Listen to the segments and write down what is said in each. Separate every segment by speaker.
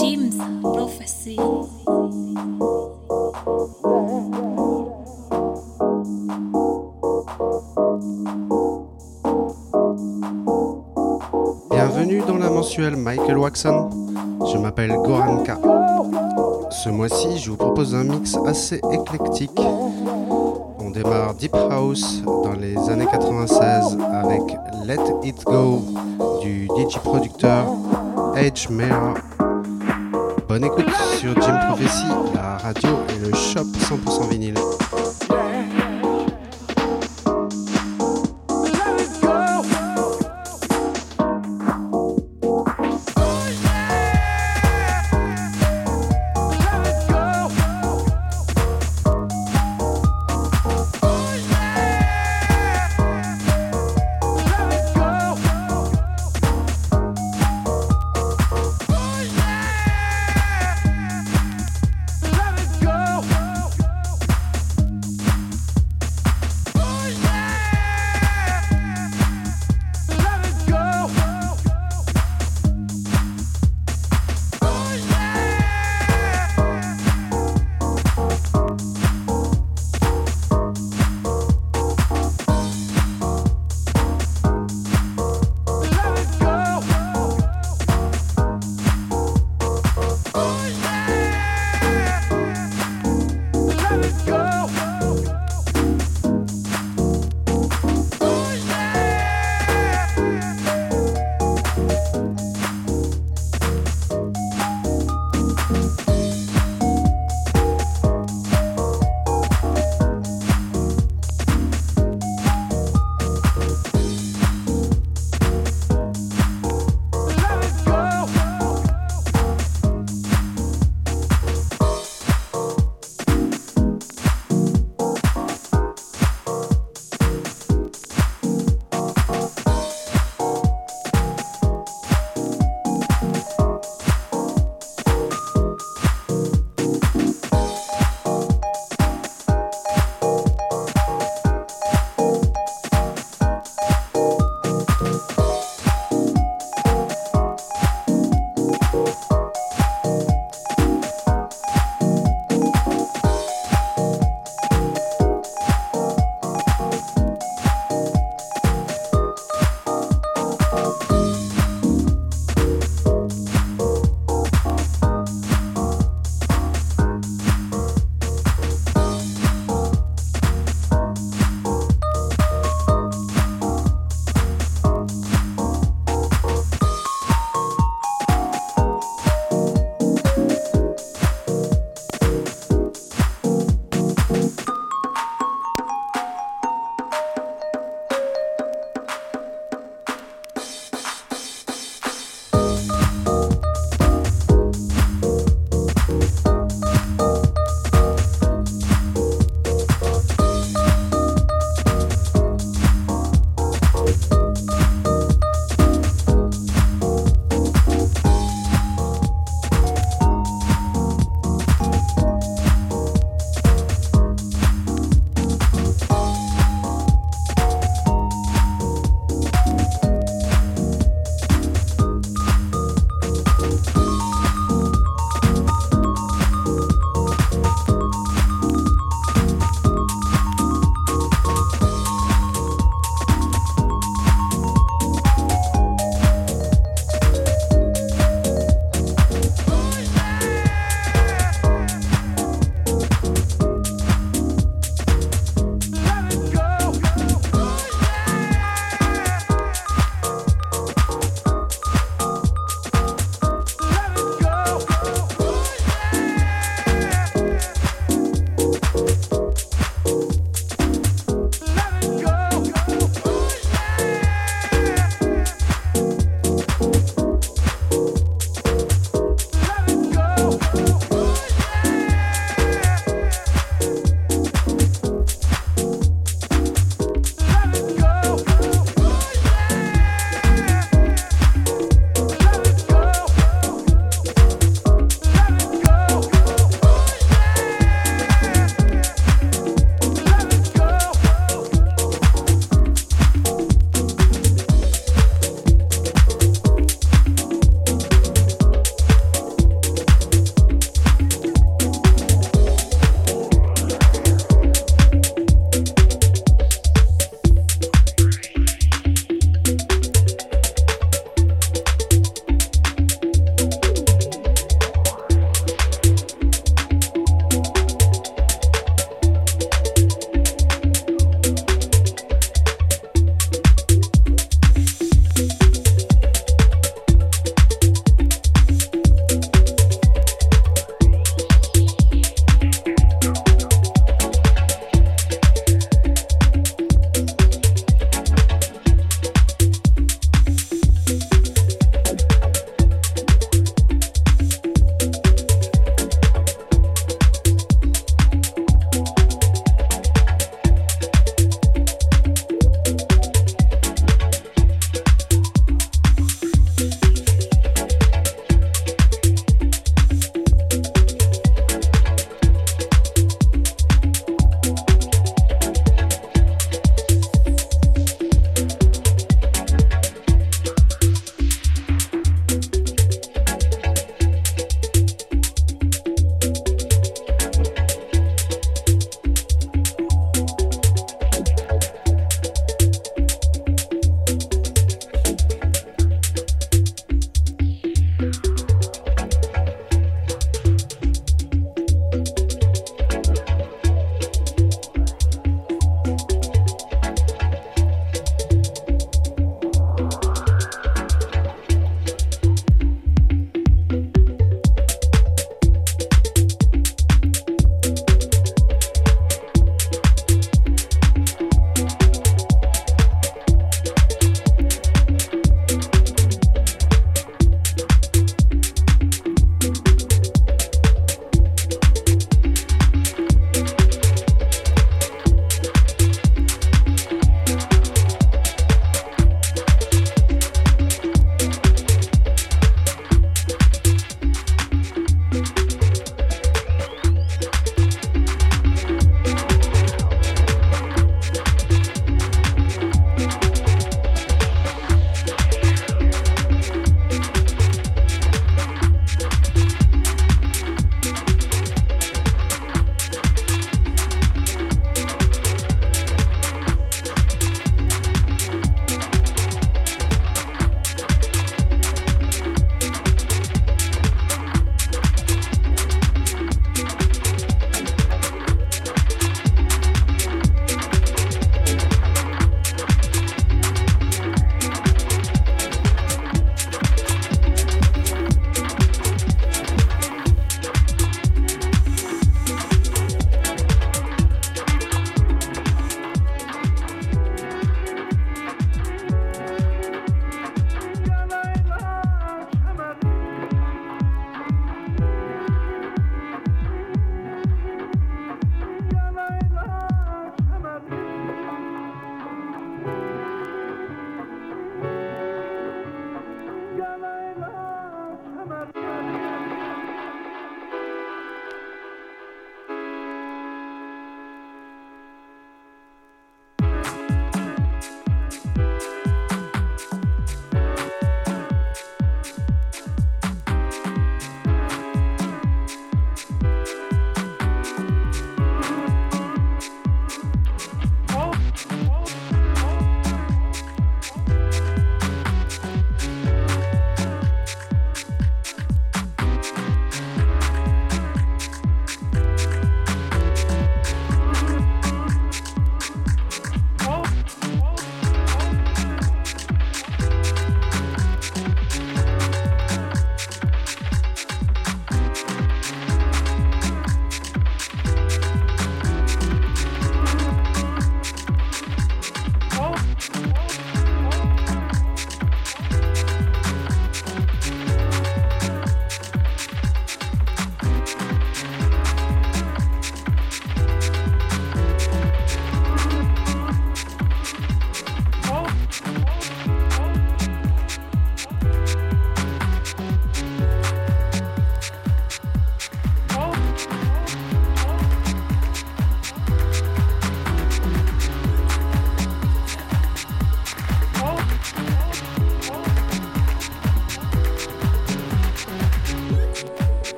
Speaker 1: James Prophecy.
Speaker 2: Bienvenue dans la mensuelle Michael Waxon. Je m'appelle Goranka. Ce mois-ci, je vous propose un mix assez éclectique. On démarre Deep House dans les années 96 avec Let It Go du DJ producteur Edge Mayer. Bonne écoute sur Jim Prophecy, la radio et le shop 100% vinyle.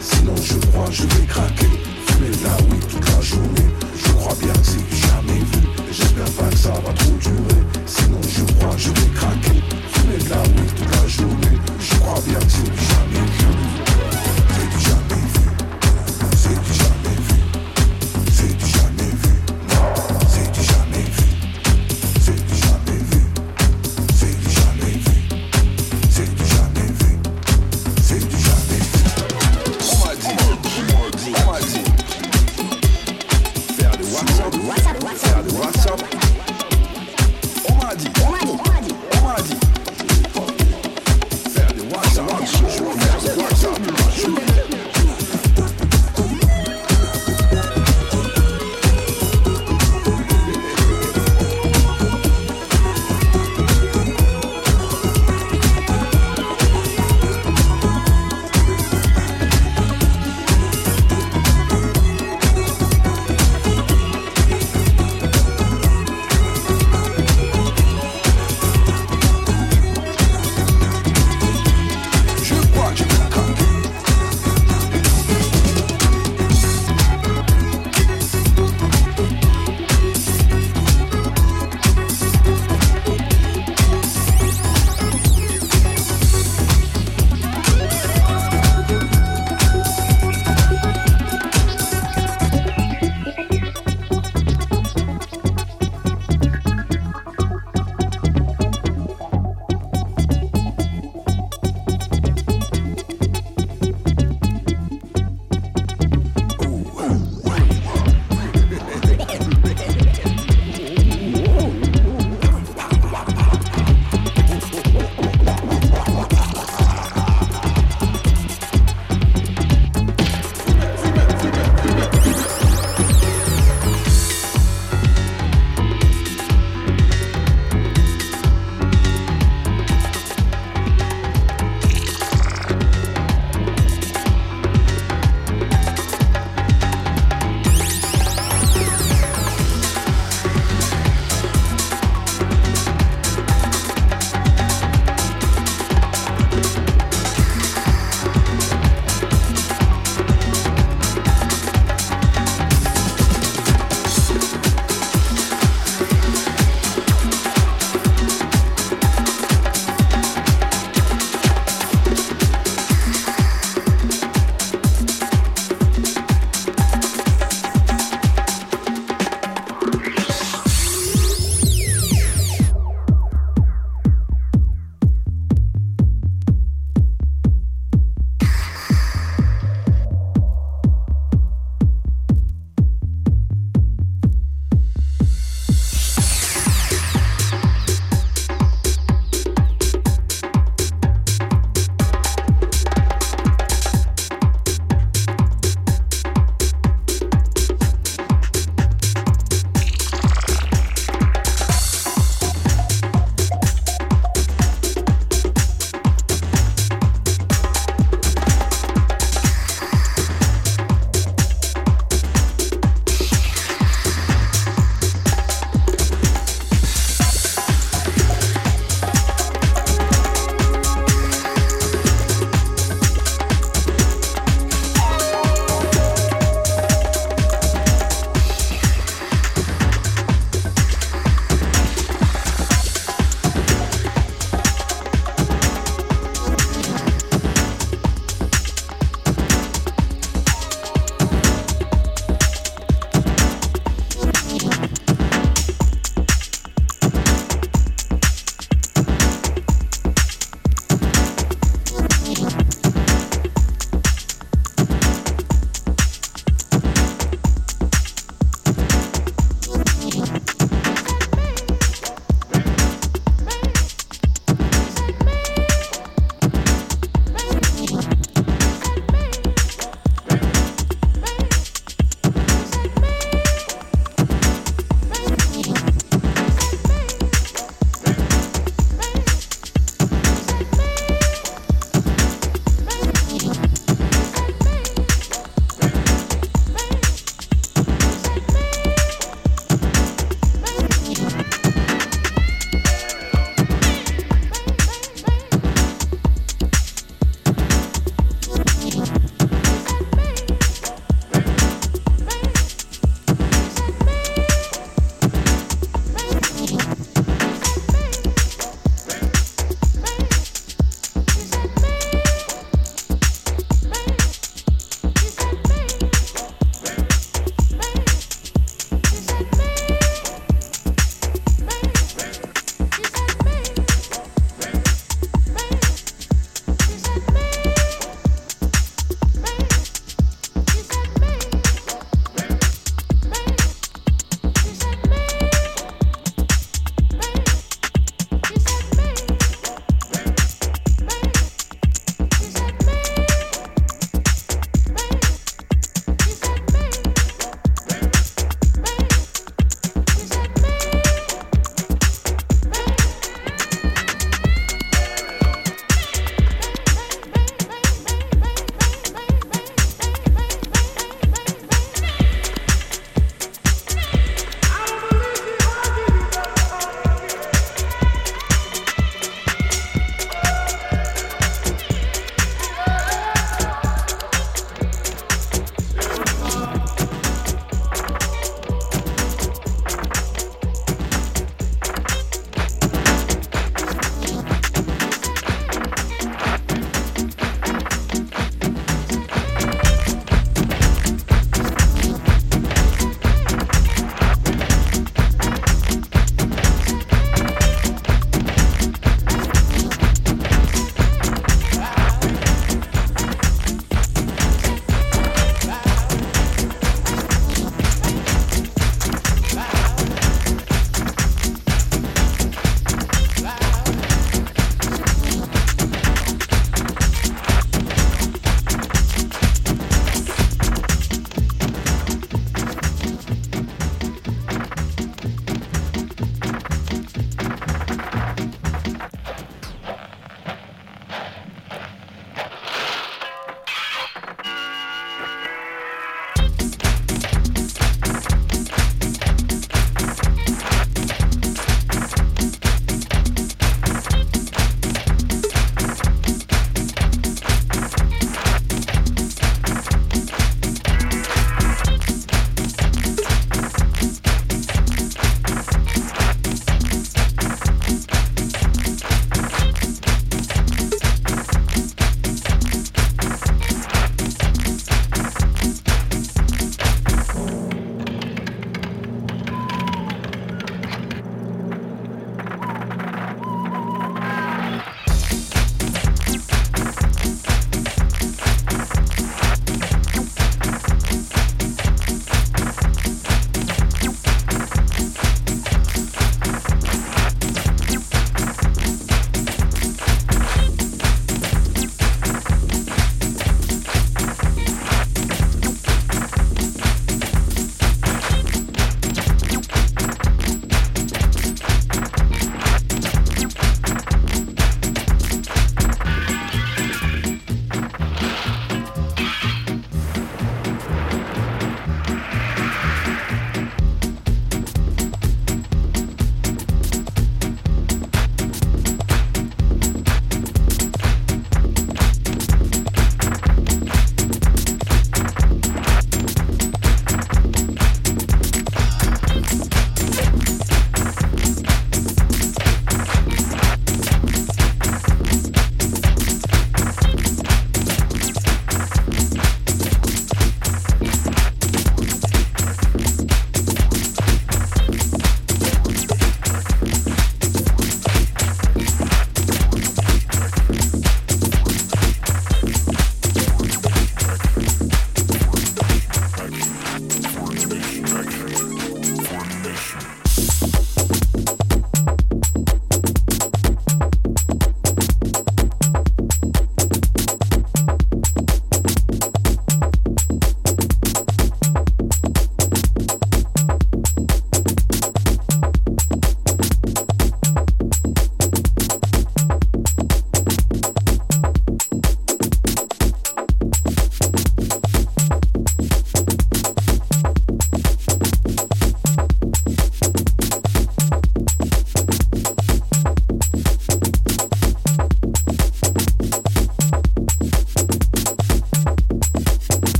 Speaker 1: Sinon je crois je vais craquer. Fumez là oui toute la journée. Je crois bien que c'est jamais vu. J'espère pas que ça va trop durer.
Speaker 2: Sinon je crois je vais craquer. Fumez là oui toute la journée. Je crois bien que c'est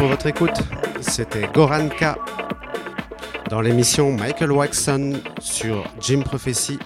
Speaker 2: pour votre écoute. C'était Goranka dans l'émission Michael Waxon sur Jim Prophecy